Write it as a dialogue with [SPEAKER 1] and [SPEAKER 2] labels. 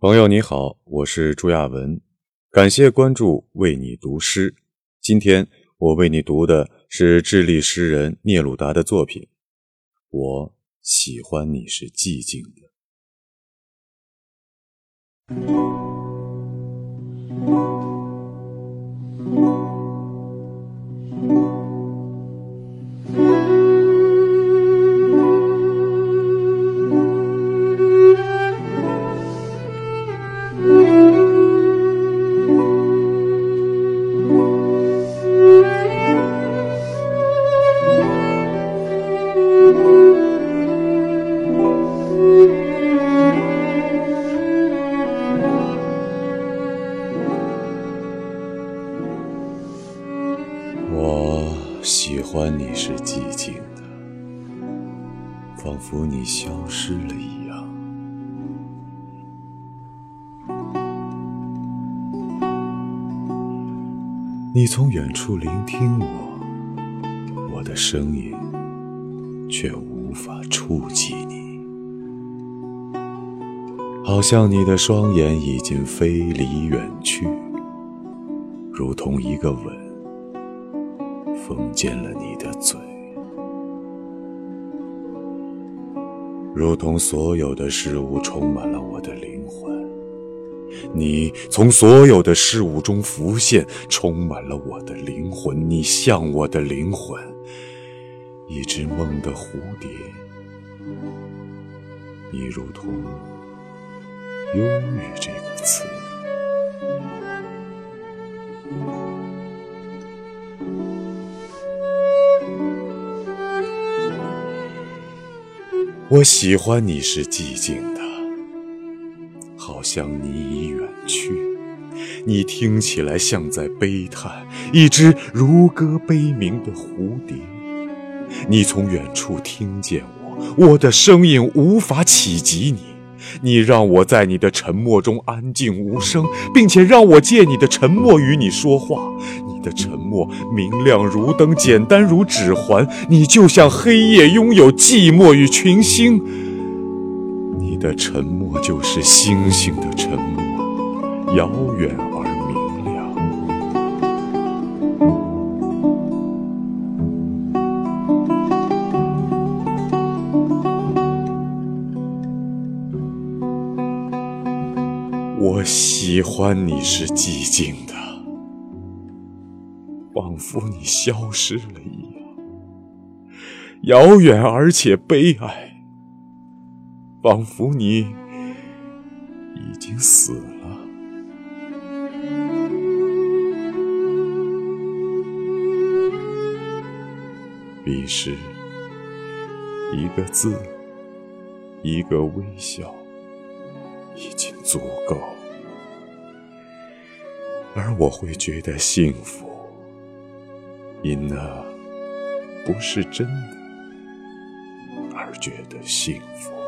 [SPEAKER 1] 朋友你好，我是朱亚文，感谢关注，为你读诗。今天我为你读的是智利诗人聂鲁达的作品。我喜欢你是寂静的。欢你是寂静的，仿佛你消失了一样。你从远处聆听我，我的声音却无法触及你，好像你的双眼已经飞离远去，如同一个吻。封缄了你的嘴，如同所有的事物充满了我的灵魂。你从所有的事物中浮现，充满了我的灵魂。你像我的灵魂，一只梦的蝴蝶。你如同忧郁这个词。我喜欢你是寂静的，好像你已远去，你听起来像在悲叹，一只如歌悲鸣的蝴蝶。你从远处听见我，我的声音无法企及你。你让我在你的沉默中安静无声，并且让我借你的沉默与你说话。的沉默明亮如灯，简单如指环。你就像黑夜，拥有寂寞与群星。你的沉默就是星星的沉默，遥远而明亮。我喜欢你是寂静的。仿佛你消失了一样，遥远而且悲哀。仿佛你已经死了。彼时，一个字，一个微笑，已经足够，而我会觉得幸福。因那不是真的，而觉得幸福。